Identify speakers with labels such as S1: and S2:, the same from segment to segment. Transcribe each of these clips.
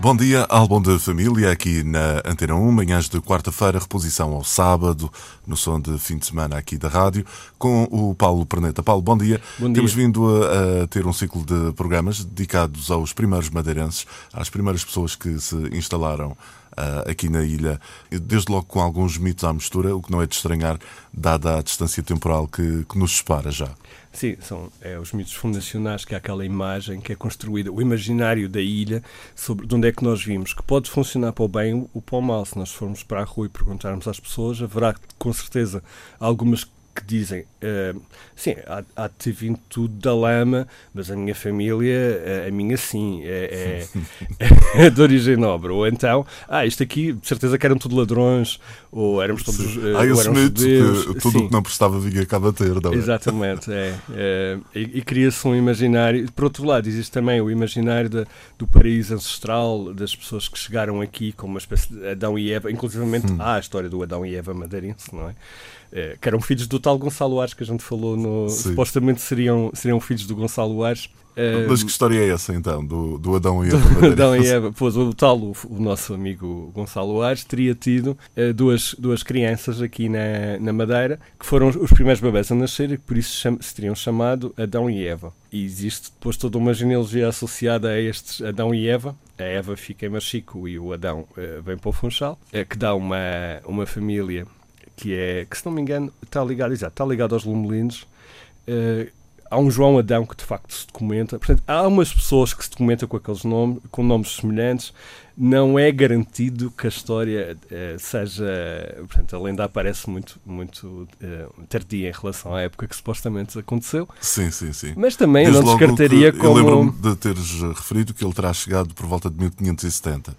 S1: Bom dia, álbum de família aqui na Antena 1, manhãs de quarta-feira, reposição ao sábado, no som de fim de semana aqui da rádio, com o Paulo Perneta. Paulo, bom dia.
S2: Bom dia.
S1: Temos vindo a, a, ter um ciclo de programas dedicados aos primeiros madeirenses, às primeiras pessoas que se instalaram uh, aqui na ilha, desde logo com alguns mitos à mistura, o que não é de estranhar, dada a distância temporal que, que nos separa já.
S2: Sim, são é, os mitos fundacionais, que é aquela imagem que é construída, o imaginário da ilha, sobre de onde é que nós vimos, que pode funcionar para o bem ou para o mal. Se nós formos para a rua e perguntarmos às pessoas, haverá com certeza algumas que dizem, uh, sim, há, há, de ter vindo tudo da lama, mas a minha família, a, eh, a minha sim, é, é, é, de origem nobre. Ou então, ah, isto aqui, de certeza que eram tudo ladrões, ou éramos todos uh,
S1: Há esse mito que tudo o que não prestava vinha cá bater, não
S2: é? Exatamente, é. é e, e cria-se um imaginário. Por outro lado, existe também o imaginário de, do paraíso ancestral, das pessoas que chegaram aqui como uma espécie de Adão e Eva, inclusivamente hum. há a história do Adão e Eva madeirense, não é? é, que eram filhos do tal Gonçalo Ares que a gente falou no. Sim. Supostamente seriam, seriam filhos do Gonçalo Ares.
S1: Mas que história é essa então, do, do Adão e Eva?
S2: Adão e Eva, pois o tal, o, o, nosso amigo Gonçalo Ares, teria tido uh, duas, duas crianças aqui na, na Madeira, que foram os primeiros bebés a nascer e por isso cham, se teriam chamado Adão e Eva. E existe depois toda uma genealogia associada a estes Adão e Eva. A Eva fica em Machico e o Adão uh, vem para o Funchal, uh, que dá uma, uma família que é, que se não me engano, está ligado, exato, está ligado aos Lumelinos. Uh, há um João Adão que de facto se documenta. Portanto, há umas pessoas que se documentam com aqueles nomes, com nomes semelhantes, não é garantido que a história uh, seja. Portanto, a lenda aparece muito, muito uh, tardia em relação à época que supostamente aconteceu.
S1: Sim, sim, sim.
S2: Mas também Desde não descartaria
S1: que,
S2: como.
S1: Eu lembro-me de teres referido que ele terá chegado por volta de 1570.
S2: uh,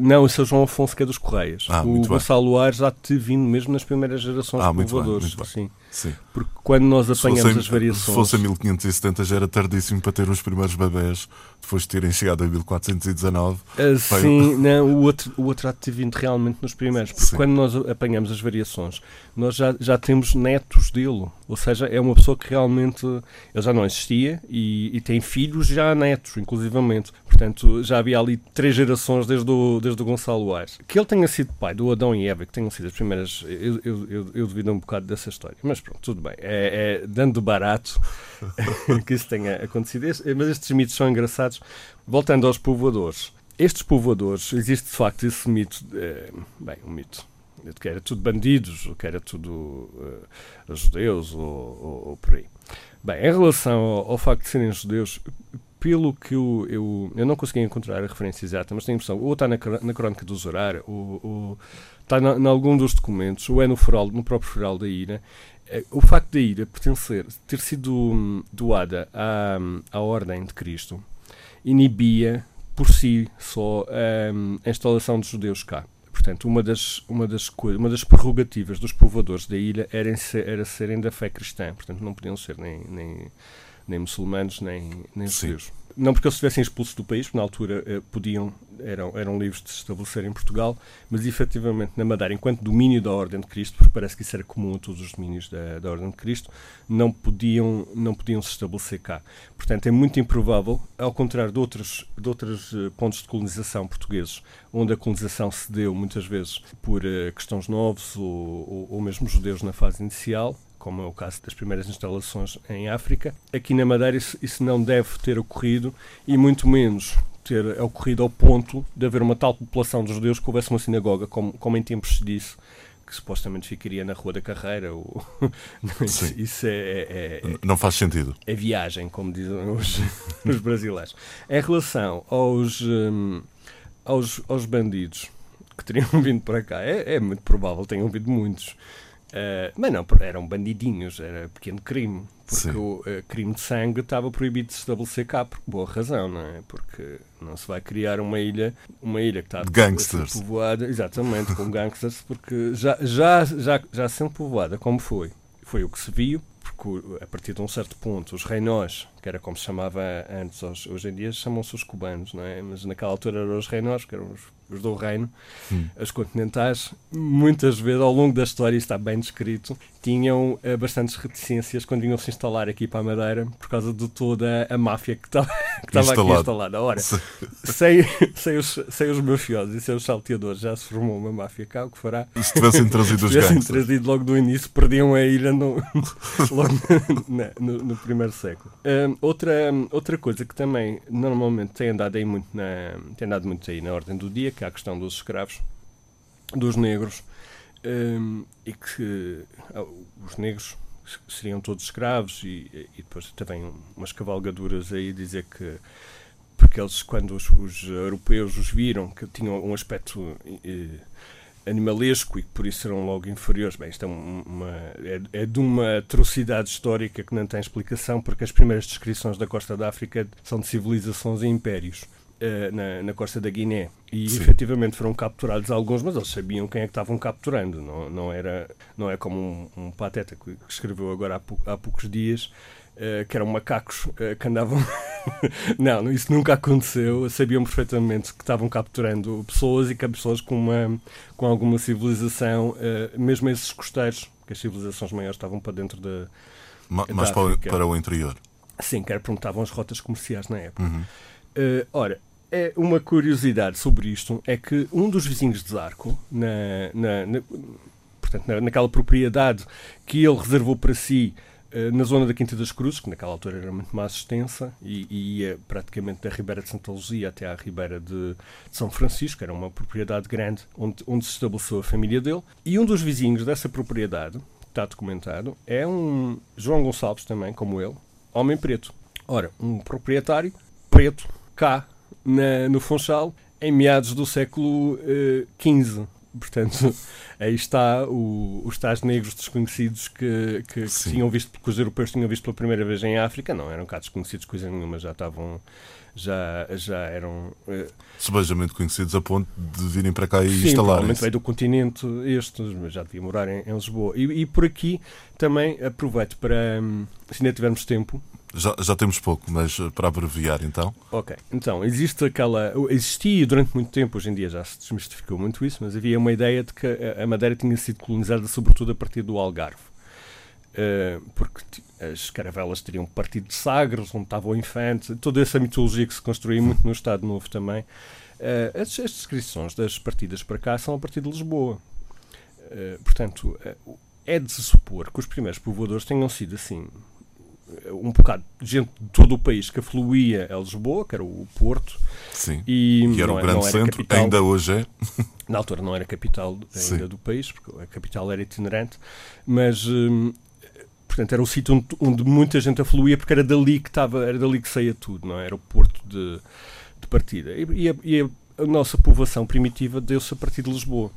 S2: não, o São João Afonso que é dos Correias. Ah, o Gonçalo Aires já te vindo mesmo nas primeiras gerações
S1: ah,
S2: de povoadores.
S1: Muito bem, muito bem.
S2: Sim. sim. Porque quando nós apanhamos as variações. Se
S1: fosse em 1570 já era tardíssimo para ter os primeiros bebés, depois de terem chegado em 1419.
S2: Uh, sim, não, o outro, o outro ter vindo realmente nos primeiros, porque sim. quando nós apanhamos as variações, nós já, já temos netos dele, ou seja, é uma pessoa que realmente ele já não existia e, e tem filhos já netos, inclusivamente. Portanto, já havia ali três gerações desde o, desde o Gonçalo Aires. Que ele tenha sido pai do Adão e Eva, que tenham sido as primeiras, eu, eu, eu, eu duvido um bocado dessa história. Mas pronto, tudo bem. É, é dando barato que isso tenha acontecido. Mas estes mitos são engraçados. Voltando aos povoadores estes povoadores, existe de facto esse mito, é, bem, um mito, que era tudo bandidos, que era tudo uh, judeus ou, ou, ou, por aí. Bem, em relação ao, ao, facto de serem judeus, pelo que eu, eu, eu não consegui encontrar a referência exata, mas tenho a impressão, ou está na, na crónica do Zorar, ou, ou está em algum dos documentos, ou é no, foral, no próprio foral da é, o facto da ilha pertencer, ter sido hum, doada à, à Ordem de Cristo, inibia por si só um, a instalação dos judeus cá. Portanto, uma das, uma das, uma das prerrogativas dos povoadores da ilha era, era serem da fé cristã. Portanto, não podiam ser nem, nem, nem muçulmanos, nem, nem judeus não porque eles estivessem expulsos do país, porque na altura eh, podiam, eram, eram livres de se estabelecer em Portugal, mas efetivamente na Madeira, enquanto domínio da Ordem de Cristo, porque parece que isso era comum a todos os domínios da, da Ordem de Cristo, não podiam, não podiam se estabelecer cá. Portanto, é muito improvável, ao contrário de outros, de outros uh, pontos de colonização portugueses, onde a colonização se deu muitas vezes por uh, cristãos novos ou, ou, ou mesmo judeus na fase inicial, como é o caso das primeiras instalações em África. Aqui na Madeira isso, isso não deve ter ocorrido e muito menos ter ocorrido ao ponto de haver uma tal população de judeus que houvesse uma sinagoga, como, como em tempos se disse, que supostamente ficaria na Rua da Carreira. Ou... Isso é, é,
S1: é, Não faz sentido.
S2: É viagem, como dizem os, os brasileiros. Em relação aos, um, aos, aos bandidos que teriam vindo para cá, é, é muito provável, tenham vindo muitos Uh, mas não, eram bandidinhos, era pequeno crime. Porque Sim. o uh, crime de sangue estava proibido de se estabelecer cá, por boa razão, não é? Porque não se vai criar uma ilha, uma ilha que está
S1: de gangsters.
S2: povoada, exatamente, com gangsters, porque já, já, já, já sendo povoada como foi, foi o que se viu, a partir de um certo ponto os reinós, que era como se chamava antes, hoje em dia chamam-se os cubanos, não é? Mas naquela altura eram os reinós, que eram os os do reino, hum. as continentais, muitas vezes ao longo da história, isso está bem descrito, tinham uh, bastantes reticências quando vinham se instalar aqui para a Madeira por causa de toda a máfia que estava, que estava aqui instalada. Ora, sem, sem, os, sem os mafiosos e sem os salteadores, já se formou uma máfia cá, o que fará?
S1: Se tivessem trazido os
S2: tivessem trazido logo do início, perdiam a ilha no, logo no, no, primeiro século. Uh, outra, outra coisa que também normalmente tem andado aí muito na, tem andado muito aí na ordem do dia, que é a questão dos escravos, dos negros, um, e que uh, os negros seriam todos escravos, e, e, depois também umas cavalgaduras aí dizer que porque eles, quando os, os europeus os viram, que tinham um aspecto eh, animalesco e que por isso serão logo inferiores. Bem, isto é, uma, é, é, de uma atrocidade histórica que não tem explicação, porque as primeiras descrições da costa da África são de civilizações e impérios. Uh, na, na, costa da Guiné e Sim. efetivamente foram capturados alguns, mas eles sabiam quem é que estavam capturando. Não, não, era, não é como um, um pateta que, que escreveu agora há, pou, há poucos dias Uh, que eram macacos uh, que andavam. não, isso nunca aconteceu. Sabiam perfeitamente que estavam capturando pessoas e que pessoas com, uma, com alguma civilização, uh, mesmo esses costeiros, que as civilizações maiores estavam para dentro da.
S1: Ma mais para o, para o interior.
S2: Sim, que era perguntavam as rotas comerciais na época. Uhum. ora, é uma curiosidade sobre isto é que um dos vizinhos de Zarco, na, na, na portanto, na, naquela propriedade que ele reservou para si eh, na zona da Quinta das Cruzes, que naquela altura era muito mais extensa, e, e ia praticamente da Ribeira de Santa Luzia até à Ribeira de, de, São Francisco, era uma propriedade grande onde, onde se estabeleceu a família dele. E um dos vizinhos dessa propriedade, está documentado, é um João Gonçalves também, como ele, homem preto. Ora, um proprietário preto, cá na, no Funchal, em meados do século XV. Uh, Portanto, aí está o, os tais negros desconhecidos que, que, que, tinham visto, que os europeus tinham visto pela primeira vez em África. Não eram cá desconhecidos coisa nenhuma, já estavam. Já, já eram. Uh,
S1: Subejamente conhecidos a ponto de virem para cá e instalarem-se.
S2: Veio do continente estes, mas já devia morar em, em Lisboa. E, e, por aqui também aproveito para, hum, se ainda tivermos tempo,
S1: já, já temos pouco, mas eh, para abreviar então.
S2: Ok, então existe aquela. Existia durante muito tempo, hoje em dia já se desmistificou muito isso, mas havia uma ideia de que a Madeira tinha sido colonizada sobretudo a partir do Algarve. Uh, porque as caravelas teriam partido de Sagres, onde estava o infante, toda essa mitologia que se construiu muito no Estado Novo também. Uh, as, descrições das partidas para cá são a partir de Lisboa. Portanto, é de se supor que os primeiros povoadores tenham sido assim um bocado de gente de todo o país que afluía a Lisboa, que era o Porto.
S1: Sim. E que era o grande centro, capital, ainda hoje é.
S2: Na altura não era capital ainda Sim. do país, porque a capital era itinerante, mas. Hum, portanto, era o sítio onde, onde, muita gente afluía, porque era dali que estava, era dali que saía tudo, não é? Era o porto de, de partida. E, a, e a, a, nossa povoação primitiva deu-se a partir de Lisboa.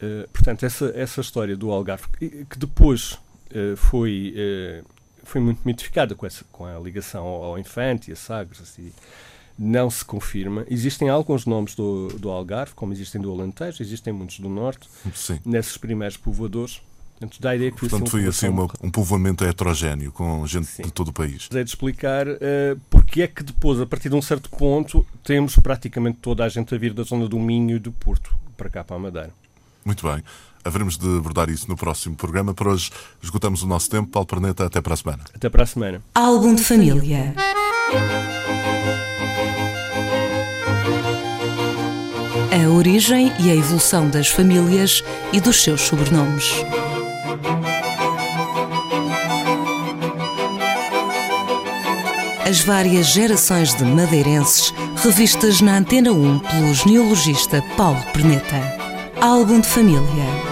S2: Uh, portanto, essa, essa história do Algarve, que, que depois uh, foi uh, foi muito mitificada com, essa, com a ligação ao, Infante e a Sagres. Assim, não se confirma. Existem alguns nomes do, do Algarve, como existem do Alentejo, existem muitos do Norte,
S1: Sim.
S2: nesses primeiros povoadores. Portanto, dá a ideia que
S1: Portanto, foi assim, uma, um povoamento heterogéneo, com gente Sim. de todo o país.
S2: É de explicar uh, porque é que depois, a partir de um certo ponto, temos praticamente toda a gente a vir da zona do Minho e do Porto para cá, para a Madeira.
S1: Muito bem. Haveremos de abordar isso no próximo programa. Por hoje esgotamos o nosso tempo. Paulo Perneta, até para a semana.
S2: Até para a semana.
S3: Álbum de família. A origem e a evolução das famílias e dos seus sobrenomes. As várias gerações de madeirenses revistas na Antena 1 pelo genealogista Paulo Perneta. Álbum de família